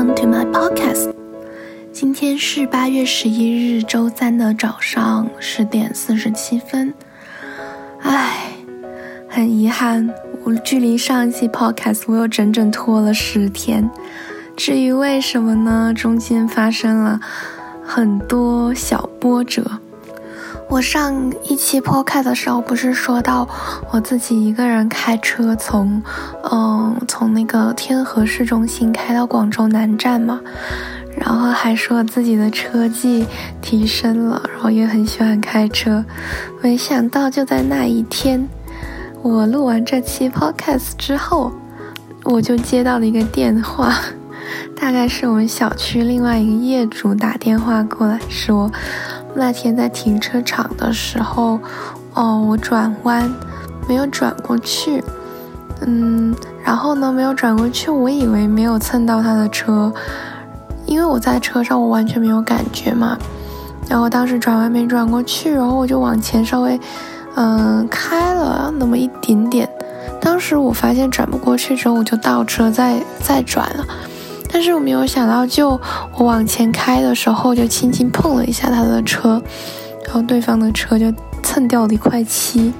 come to my podcast。今天是八月十一日周三的早上十点四十七分。唉，很遗憾，我距离上一期 podcast 我又整整拖了十天。至于为什么呢？中间发生了很多小波折。我上一期 podcast 的时候，不是说到我自己一个人开车从，嗯，从那个天河市中心开到广州南站嘛，然后还说自己的车技提升了，然后也很喜欢开车。没想到就在那一天，我录完这期 podcast 之后，我就接到了一个电话，大概是我们小区另外一个业主打电话过来说。那天在停车场的时候，哦，我转弯没有转过去，嗯，然后呢没有转过去，我以为没有蹭到他的车，因为我在车上我完全没有感觉嘛。然后当时转弯没转过去，然后我就往前稍微，嗯，开了那么一点点。当时我发现转不过去之后，我就倒车再再转了。但是我没有想到，就我往前开的时候，就轻轻碰了一下他的车，然后对方的车就蹭掉了一块漆。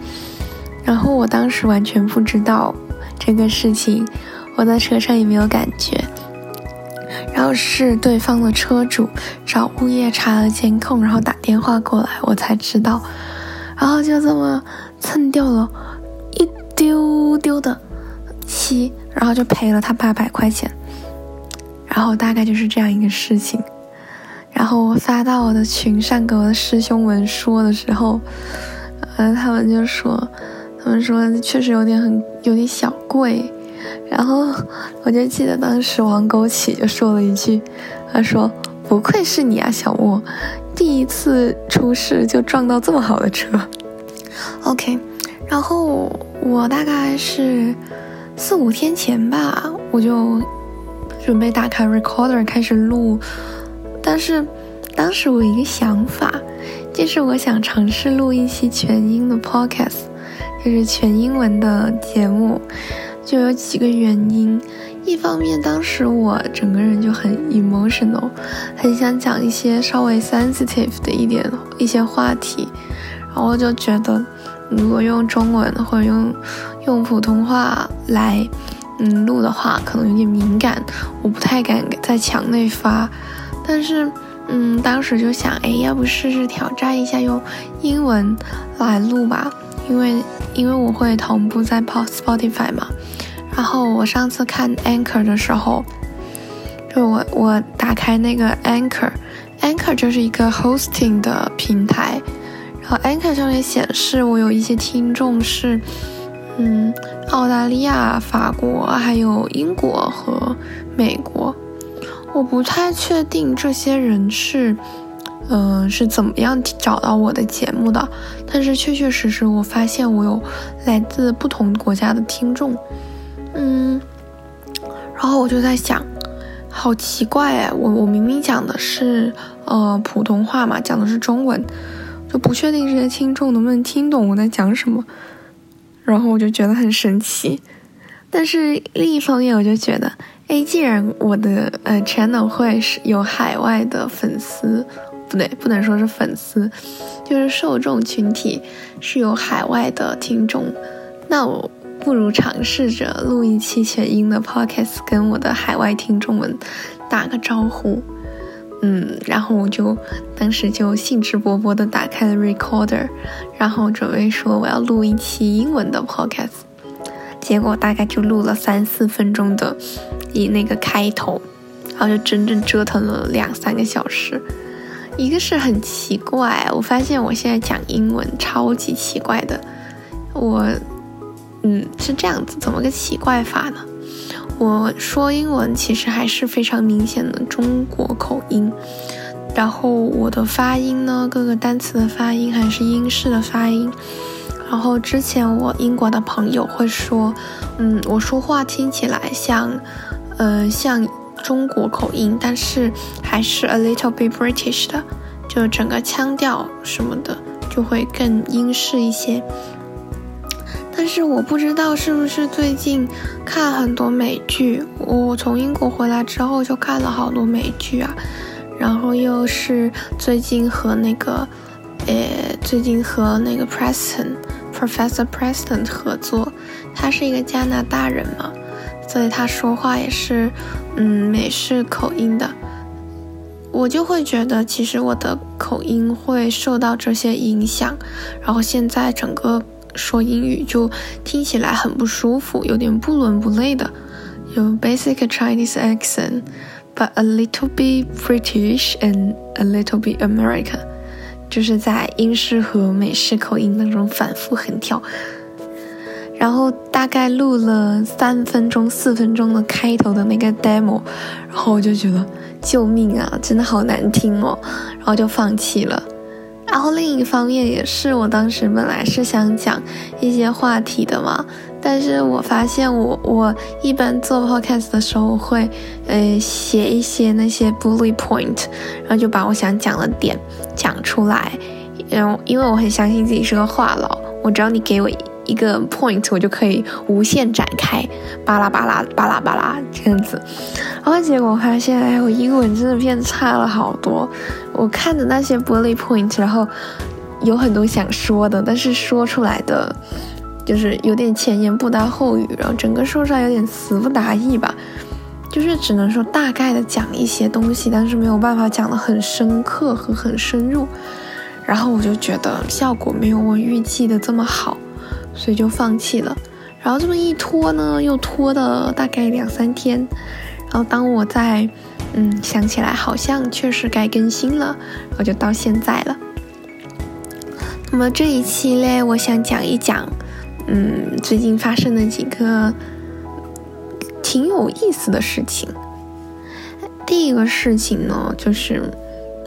然后我当时完全不知道这个事情，我在车上也没有感觉。然后是对方的车主找物业查了监控，然后打电话过来，我才知道。然后就这么蹭掉了一丢丢的漆，然后就赔了他八百块钱。然后大概就是这样一个事情，然后我发到我的群上给我的师兄们说的时候，呃，他们就说，他们说确实有点很有点小贵，然后我就记得当时王枸杞就说了一句，他说不愧是你啊，小莫，第一次出事就撞到这么好的车，OK，然后我大概是四五天前吧，我就。准备打开 recorder 开始录，但是当时我一个想法，就是我想尝试录一期全英的 podcast，就是全英文的节目，就有几个原因。一方面，当时我整个人就很 emotional，很想讲一些稍微 sensitive 的一点一些话题，然后就觉得如果用中文或者用用普通话来。嗯，录的话可能有点敏感，我不太敢在墙内发。但是，嗯，当时就想，哎，要不试试挑战一下用英文来录吧？因为，因为我会同步在 Spotify 嘛。然后我上次看 Anchor 的时候，就我我打开那个 Anchor，Anchor 就是一个 hosting 的平台。然后 Anchor 上面显示我有一些听众是。嗯，澳大利亚、法国还有英国和美国，我不太确定这些人是，嗯，是怎么样找到我的节目的。但是确确实实，我发现我有来自不同国家的听众。嗯，然后我就在想，好奇怪哎，我我明明讲的是呃普通话嘛，讲的是中文，就不确定这些听众能不能听懂我在讲什么。然后我就觉得很神奇，但是另一方面我就觉得，哎，既然我的呃 channel 会是有海外的粉丝，不对，不能说是粉丝，就是受众群体是有海外的听众，那我不如尝试着录一期全英的 podcast，跟我的海外听众们打个招呼。嗯，然后我就当时就兴致勃勃地打开了 recorder，然后准备说我要录一期英文的 podcast，结果大概就录了三四分钟的以那个开头，然后就整整折腾了两三个小时。一个是很奇怪，我发现我现在讲英文超级奇怪的，我嗯是这样子，怎么个奇怪法呢？我说英文其实还是非常明显的中国口音，然后我的发音呢，各个单词的发音还是英式的发音。然后之前我英国的朋友会说，嗯，我说话听起来像，呃，像中国口音，但是还是 a little bit British 的，就整个腔调什么的就会更英式一些。但是我不知道是不是最近看很多美剧，我从英国回来之后就看了好多美剧啊，然后又是最近和那个，呃，最近和那个 Preston Professor Preston 合作，他是一个加拿大人嘛，所以他说话也是，嗯，美式口音的，我就会觉得其实我的口音会受到这些影响，然后现在整个。说英语就听起来很不舒服，有点不伦不类的，有 basic Chinese Accent But a little bit British and a little bit American，就是在英式和美式口音当中反复横跳。然后大概录了三分钟、四分钟的开头的那个 demo，然后我就觉得救命啊，真的好难听哦，然后就放弃了。然后另一方面也是，我当时本来是想讲一些话题的嘛，但是我发现我我一般做 podcast 的时候会，呃，写一些那些 bullet point，然后就把我想讲的点讲出来，然后因为我很相信自己是个话痨，我只要你给我。一个 point 我就可以无限展开，巴拉巴拉巴拉巴拉这样子，然后结果发现，哎，我英文真的变差了好多。我看着那些 bullet point，然后有很多想说的，但是说出来的就是有点前言不搭后语，然后整个说出来有点词不达意吧，就是只能说大概的讲一些东西，但是没有办法讲的很深刻和很深入。然后我就觉得效果没有我预计的这么好。所以就放弃了，然后这么一拖呢，又拖了大概两三天，然后当我在，嗯，想起来好像确实该更新了，然后就到现在了。那么这一期嘞，我想讲一讲，嗯，最近发生的几个挺有意思的事情。第一个事情呢，就是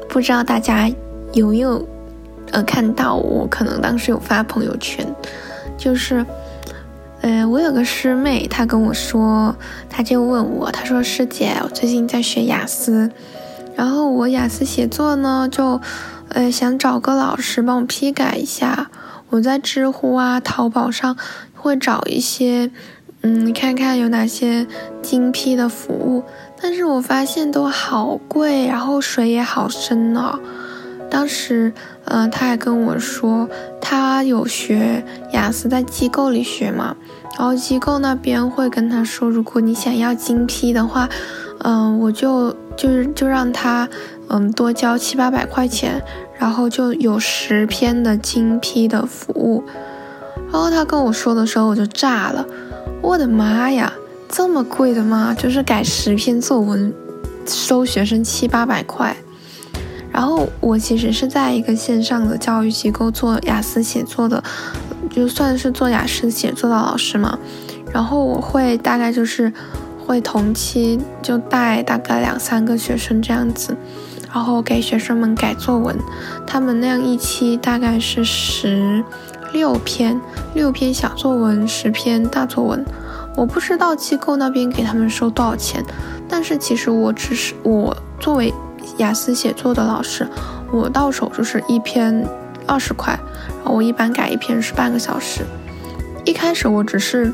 不知道大家有没有，呃，看到我可能当时有发朋友圈。就是，呃，我有个师妹，她跟我说，她就问我，她说师姐，我最近在学雅思，然后我雅思写作呢，就，呃，想找个老师帮我批改一下。我在知乎啊、淘宝上会找一些，嗯，看看有哪些精批的服务，但是我发现都好贵，然后水也好深呢。当时，嗯，他还跟我说，他有学雅思，在机构里学嘛，然后机构那边会跟他说，如果你想要精批的话，嗯，我就就是就让他，嗯，多交七八百块钱，然后就有十篇的精批的服务。然后他跟我说的时候，我就炸了，我的妈呀，这么贵的吗？就是改十篇作文，收学生七八百块。然后我其实是在一个线上的教育机构做雅思写作的，就算是做雅思写作的老师嘛。然后我会大概就是会同期就带大概两三个学生这样子，然后给学生们改作文。他们那样一期大概是十六篇，六篇小作文，十篇大作文。我不知道机构那边给他们收多少钱，但是其实我只是我作为。雅思写作的老师，我到手就是一篇二十块，然后我一般改一篇是半个小时。一开始我只是，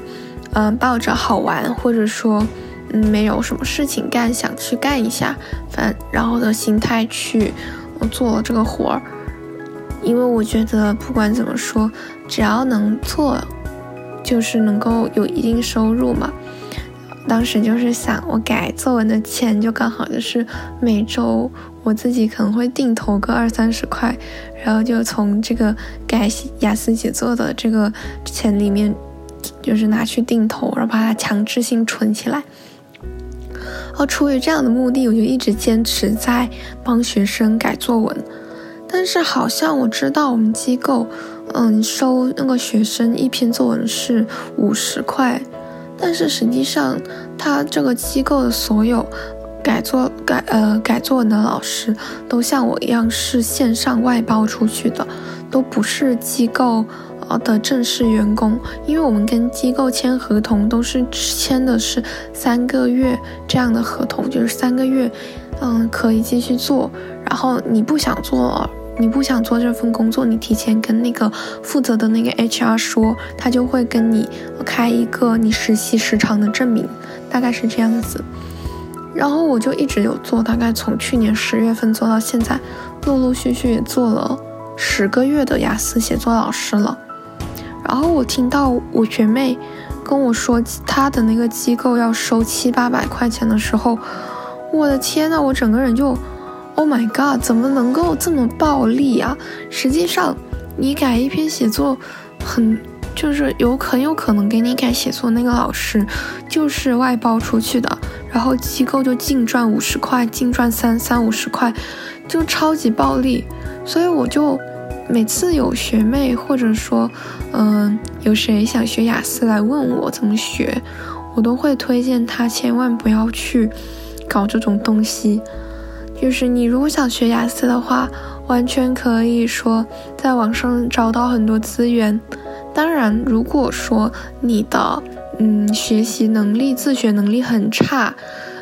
嗯，抱着好玩或者说，嗯，没有什么事情干，想去干一下，反然后的心态去，做了这个活儿。因为我觉得不管怎么说，只要能做，就是能够有一定收入嘛。当时就是想，我改作文的钱就刚好就是每周我自己可能会定投个二三十块，然后就从这个改雅思写作的这个钱里面，就是拿去定投，然后把它强制性存起来。然后出于这样的目的，我就一直坚持在帮学生改作文。但是好像我知道我们机构，嗯，收那个学生一篇作文是五十块。但是实际上，他这个机构的所有改作改呃改作文的老师，都像我一样是线上外包出去的，都不是机构呃的正式员工。因为我们跟机构签合同都是签的是三个月这样的合同，就是三个月，嗯可以继续做，然后你不想做了，你不想做这份工作，你提前跟那个负责的那个 HR 说，他就会跟你开一个你实习时长的证明，大概是这样子。然后我就一直有做，大概从去年十月份做到现在，陆陆续续也做了十个月的雅思写作老师了。然后我听到我学妹跟我说她的那个机构要收七八百块钱的时候，我的天呐，我整个人就，Oh my god，怎么能够这么暴利啊？实际上，你改一篇写作，很就是有很有可能给你改写作那个老师就是外包出去的，然后机构就净赚五十块，净赚三三五十块，就超级暴利。所以我就每次有学妹或者说，嗯，有谁想学雅思来问我怎么学，我都会推荐他千万不要去。搞这种东西，就是你如果想学雅思的话，完全可以说在网上找到很多资源。当然，如果说你的嗯学习能力、自学能力很差，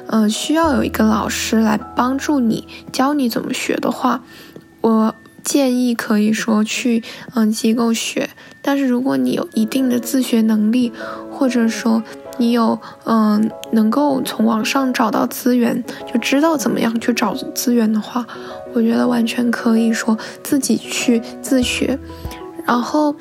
嗯，需要有一个老师来帮助你教你怎么学的话，我建议可以说去嗯机构学。但是如果你有一定的自学能力，或者说，你有嗯，能够从网上找到资源，就知道怎么样去找资源的话，我觉得完全可以说自己去自学。然后，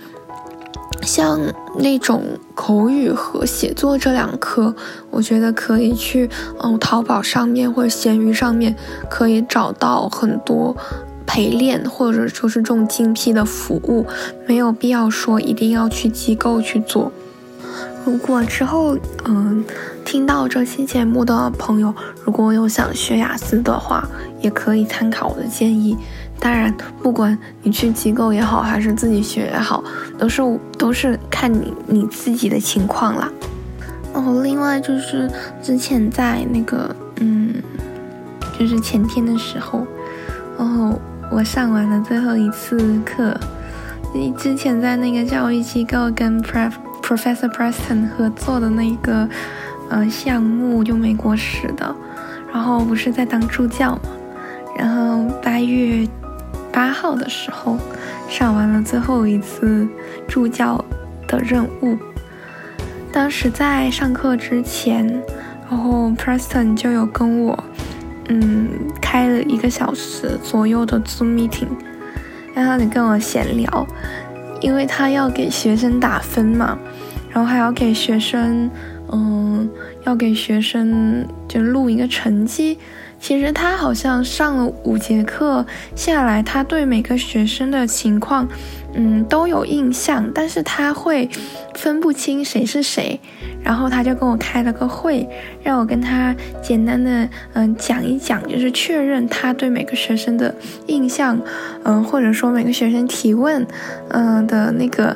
像那种口语和写作这两科，我觉得可以去嗯淘宝上面或者闲鱼上面可以找到很多陪练或者说是这种精辟的服务，没有必要说一定要去机构去做。如果之后嗯听到这期节目的朋友，如果有想学雅思的话，也可以参考我的建议。当然，不管你去机构也好，还是自己学也好，都是都是看你你自己的情况啦。哦，另外就是之前在那个嗯，就是前天的时候，然后我上完了最后一次课。你之前在那个教育机构跟 prep。Professor Preston 合作的那一个呃项目，就美国史的，然后不是在当助教嘛，然后八月八号的时候上完了最后一次助教的任务。当时在上课之前，然后 Preston 就有跟我嗯开了一个小时左右的 Zoom meeting，然后你跟我闲聊。因为他要给学生打分嘛，然后还要给学生，嗯，要给学生就录一个成绩。其实他好像上了五节课下来，他对每个学生的情况，嗯，都有印象，但是他会分不清谁是谁。然后他就跟我开了个会，让我跟他简单的嗯讲一讲，就是确认他对每个学生的印象，嗯，或者说每个学生提问，嗯的那个，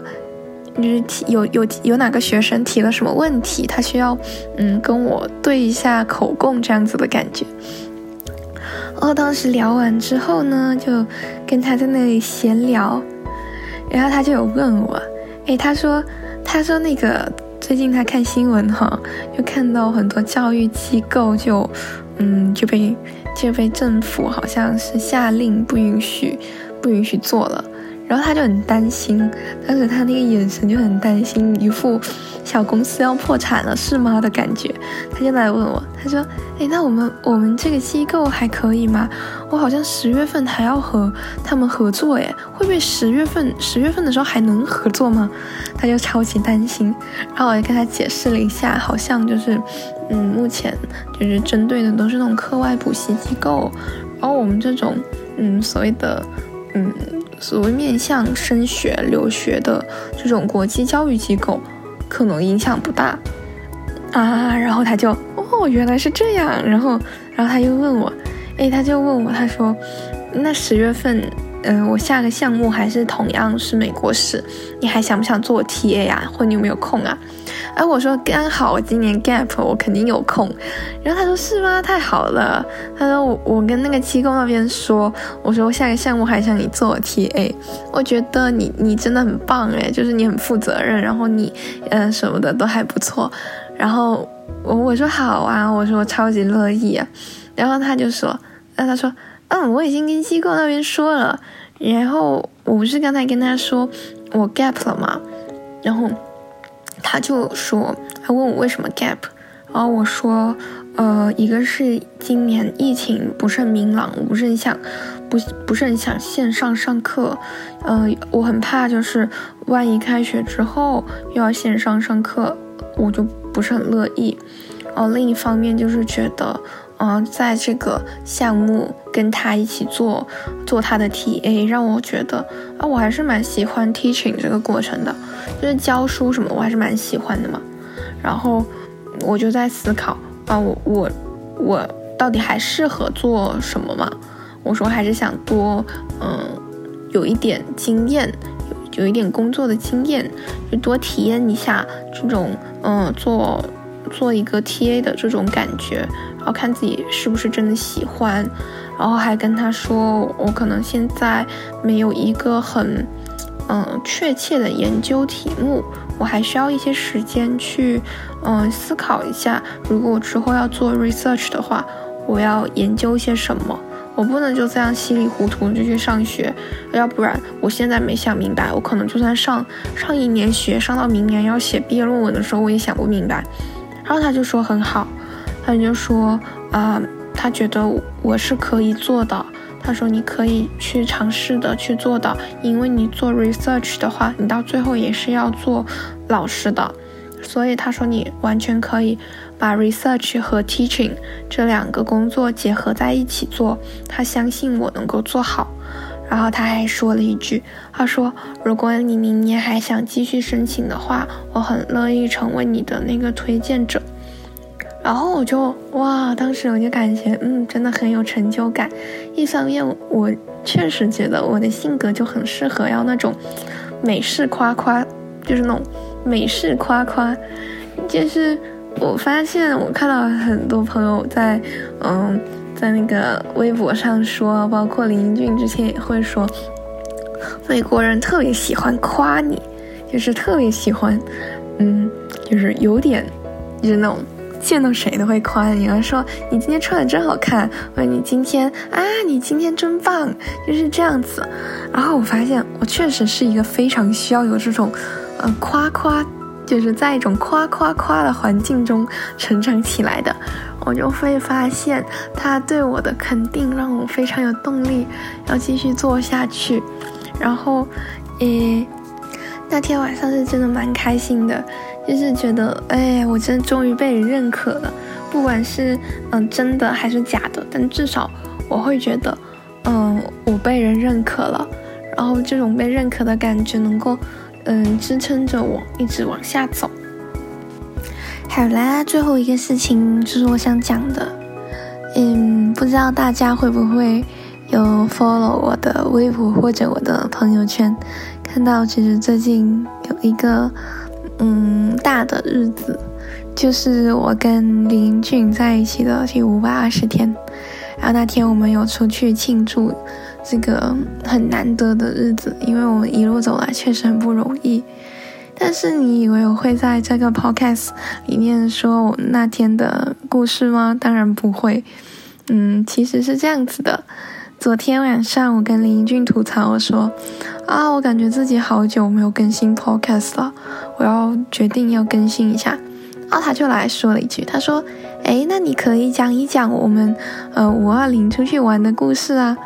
就是提有有有哪个学生提了什么问题，他需要嗯跟我对一下口供这样子的感觉。哦，当时聊完之后呢，就跟他在那里闲聊，然后他就有问我，诶，他说他说那个。最近他看新闻哈，就看到很多教育机构就，嗯，就被就被政府好像是下令不允许不允许做了。然后他就很担心，当时他那个眼神就很担心，一副小公司要破产了是吗的感觉。他就来问我，他说：“哎，那我们我们这个机构还可以吗？我好像十月份还要和他们合作，哎，会不会十月份十月份的时候还能合作吗？”他就超级担心。然后我就跟他解释了一下，好像就是，嗯，目前就是针对的都是那种课外补习机构，然后我们这种，嗯，所谓的，嗯。所谓面向升学、留学的这种国际教育机构，可能影响不大啊。然后他就哦，原来是这样。然后，然后他又问我，哎，他就问我，他说，那十月份，嗯，我下个项目还是同样是美国史，你还想不想做 TA 啊？或你有没有空啊？哎，我说刚好我今年 gap，我肯定有空。然后他说是吗？太好了。他说我我跟那个机构那边说，我说我下个项目还想你做 TA，我觉得你你真的很棒哎，就是你很负责任，然后你嗯什么的都还不错。然后我我说好啊，我说我超级乐意啊。然后他就说，那他说嗯我已经跟机构那边说了。然后我不是刚才跟他说我 gap 了吗？然后他就说，他问我为什么 gap，然后我说，呃，一个是今年疫情不是很明朗，我不是很想，不不是很想线上上课，呃，我很怕就是万一开学之后又要线上上课，我就不是很乐意。然后另一方面就是觉得。嗯，在这个项目跟他一起做做他的 TA，让我觉得啊，我还是蛮喜欢 teaching 这个过程的，就是教书什么，我还是蛮喜欢的嘛。然后我就在思考啊，我我我到底还适合做什么嘛？我说还是想多嗯有一点经验，有有一点工作的经验，就多体验一下这种嗯做做一个 TA 的这种感觉。然后看自己是不是真的喜欢，然后还跟他说，我可能现在没有一个很，嗯，确切的研究题目，我还需要一些时间去，嗯，思考一下，如果我之后要做 research 的话，我要研究些什么，我不能就这样稀里糊涂就去上学，要不然我现在没想明白，我可能就算上上一年学，上到明年要写毕业论文的时候，我也想不明白。然后他就说很好。他就说啊，他觉得我是可以做的。他说你可以去尝试的去做的，因为你做 research 的话，你到最后也是要做老师的。所以他说你完全可以把 research 和 teaching 这两个工作结合在一起做。他相信我能够做好。然后他还说了一句，他说如果你明年还想继续申请的话，我很乐意成为你的那个推荐者。然后我就哇，当时我就感觉，嗯，真的很有成就感。一方面，我确实觉得我的性格就很适合要那种美式夸夸，就是那种美式夸夸。就是我发现，我看到很多朋友在，嗯，在那个微博上说，包括林俊之前也会说，美国人特别喜欢夸你，就是特别喜欢，嗯，就是有点，就是那种。见到谁都会夸你，要说你今天穿的真好看，或者你今天啊，你今天真棒，就是这样子。然后我发现我确实是一个非常需要有这种，呃，夸夸，就是在一种夸夸夸的环境中成长起来的。我就会发现他对我的肯定让我非常有动力要继续做下去。然后，诶，那天晚上是真的蛮开心的。就是觉得，哎，我真的终于被人认可了，不管是嗯真的还是假的，但至少我会觉得，嗯，我被人认可了，然后这种被认可的感觉能够，嗯，支撑着我一直往下走。好啦，最后一个事情就是我想讲的，嗯，不知道大家会不会有 follow 我的微博或者我的朋友圈，看到其实最近有一个。嗯，大的日子就是我跟林俊在一起的第五百二十天，然后那天我们有出去庆祝这个很难得的日子，因为我们一路走来确实很不容易。但是你以为我会在这个 podcast 里面说我那天的故事吗？当然不会。嗯，其实是这样子的。昨天晚上我跟林英俊吐槽，我说啊，我感觉自己好久没有更新 podcast 了。我要决定要更新一下，然后他就来说了一句，他说：“哎，那你可以讲一讲我们呃五二零出去玩的故事啊。”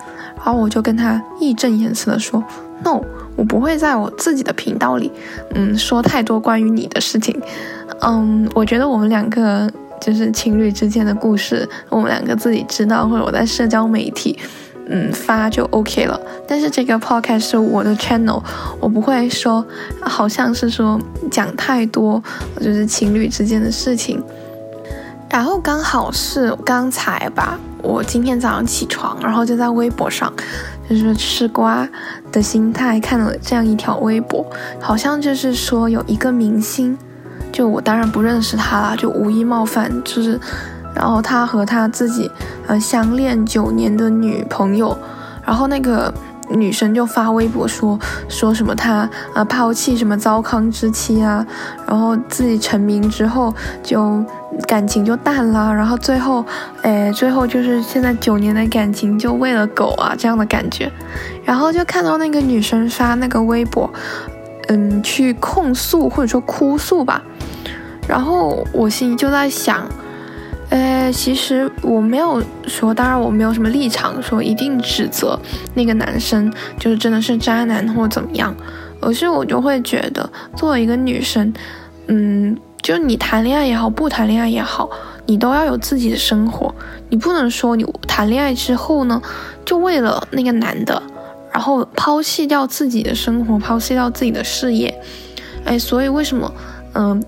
然后我就跟他义正言辞的说：“No，我不会在我自己的频道里，嗯，说太多关于你的事情。嗯，我觉得我们两个就是情侣之间的故事，我们两个自己知道，或者我在社交媒体。”嗯，发就 OK 了。但是这个 podcast 是我的 channel，我不会说，好像是说讲太多，就是情侣之间的事情。然后刚好是刚才吧，我今天早上起床，然后就在微博上，就是吃瓜的心态看了这样一条微博，好像就是说有一个明星，就我当然不认识他啦，就无意冒犯，就是。然后他和他自己，呃，相恋九年的女朋友，然后那个女生就发微博说说什么她啊抛弃什么糟糠之妻啊，然后自己成名之后就感情就淡了，然后最后哎最后就是现在九年的感情就喂了狗啊这样的感觉，然后就看到那个女生发那个微博，嗯去控诉或者说哭诉吧，然后我心里就在想。呃，其实我没有说，当然我没有什么立场说一定指责那个男生就是真的是渣男或者怎么样，而是我就会觉得，作为一个女生，嗯，就你谈恋爱也好，不谈恋爱也好，你都要有自己的生活，你不能说你谈恋爱之后呢，就为了那个男的，然后抛弃掉自己的生活，抛弃掉自己的事业，哎，所以为什么，嗯？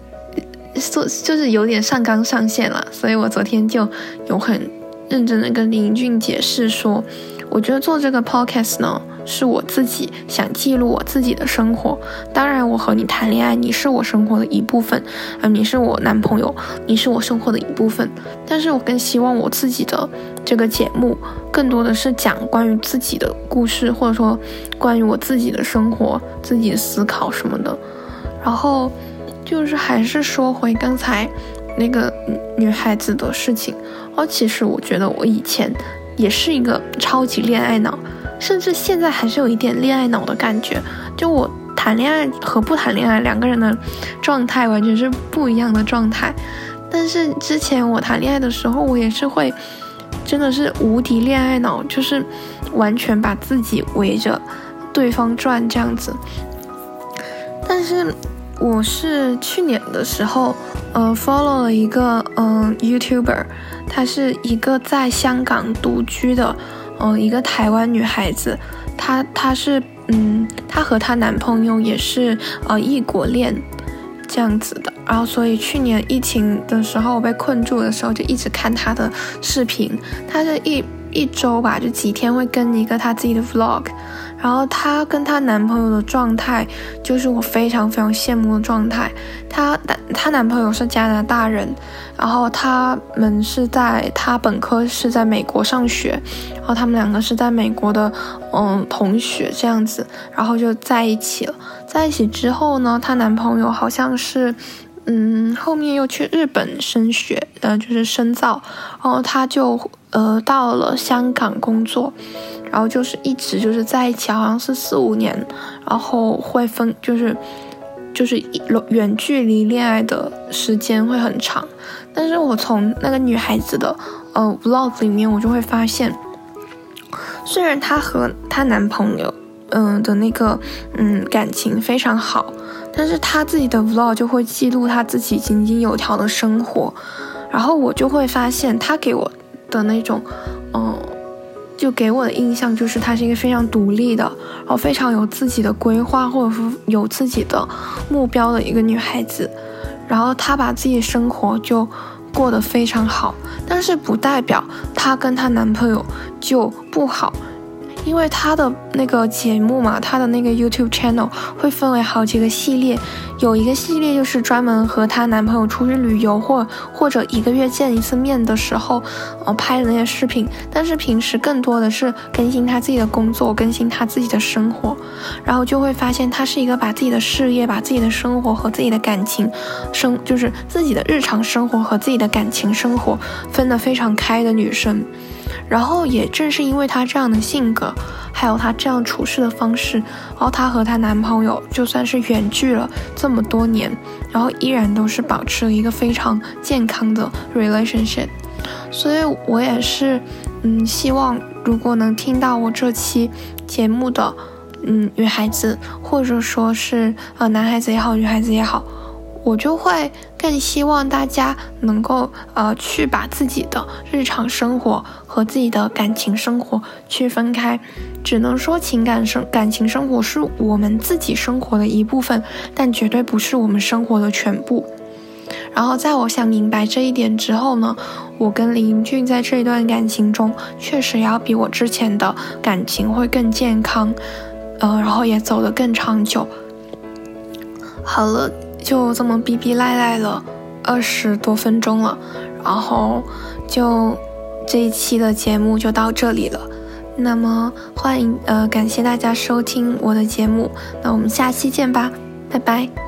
做就是有点上纲上线了，所以我昨天就有很认真的跟林俊解释说，我觉得做这个 podcast 呢，是我自己想记录我自己的生活。当然，我和你谈恋爱，你是我生活的一部分啊，你是我男朋友，你是我生活的一部分。但是我更希望我自己的这个节目，更多的是讲关于自己的故事，或者说关于我自己的生活、自己的思考什么的，然后。就是还是说回刚才那个女孩子的事情哦，其实我觉得我以前也是一个超级恋爱脑，甚至现在还是有一点恋爱脑的感觉。就我谈恋爱和不谈恋爱两个人的状态完全是不一样的状态。但是之前我谈恋爱的时候，我也是会真的是无敌恋爱脑，就是完全把自己围着对方转这样子。但是。我是去年的时候，呃，follow 了一个嗯 YouTuber，她是一个在香港独居的，嗯，一个台湾女孩子，她她是嗯，她和她男朋友也是呃异国恋这样子的，然后所以去年疫情的时候我被困住的时候就一直看她的视频，她是一一周吧，就几天会跟一个她自己的 vlog。然后她跟她男朋友的状态，就是我非常非常羡慕的状态。她男她男朋友是加拿大人，然后他们是在她本科是在美国上学，然后他们两个是在美国的嗯同学这样子，然后就在一起了。在一起之后呢，她男朋友好像是嗯后面又去日本升学，呃就是深造，然后他就呃到了香港工作。然后就是一直就是在一起，好像是四五年，然后会分，就是就是一远距离恋爱的时间会很长。但是我从那个女孩子的呃 vlog 里面，我就会发现，虽然她和她男朋友嗯的那个嗯感情非常好，但是她自己的 vlog 就会记录她自己井井有条的生活，然后我就会发现她给我的那种嗯。就给我的印象就是她是一个非常独立的，然后非常有自己的规划或者说有自己的目标的一个女孩子，然后她把自己的生活就过得非常好，但是不代表她跟她男朋友就不好。因为她的那个节目嘛，她的那个 YouTube channel 会分为好几个系列，有一个系列就是专门和她男朋友出去旅游或或者一个月见一次面的时候，呃拍的那些视频。但是平时更多的是更新她自己的工作，更新她自己的生活，然后就会发现她是一个把自己的事业、把自己的生活和自己的感情生，就是自己的日常生活和自己的感情生活分得非常开的女生。然后也正是因为她这样的性格，还有她这样处事的方式，然后她和她男朋友就算是远距了这么多年，然后依然都是保持了一个非常健康的 relationship。所以我也是，嗯，希望如果能听到我这期节目的，嗯，女孩子或者说是呃男孩子也好，女孩子也好。我就会更希望大家能够呃去把自己的日常生活和自己的感情生活区分开，只能说情感生感情生活是我们自己生活的一部分，但绝对不是我们生活的全部。然后在我想明白这一点之后呢，我跟林俊在这一段感情中确实要比我之前的感情会更健康，呃，然后也走得更长久。好了。就这么逼逼赖赖了二十多分钟了，然后就这一期的节目就到这里了。那么欢迎呃，感谢大家收听我的节目，那我们下期见吧，拜拜。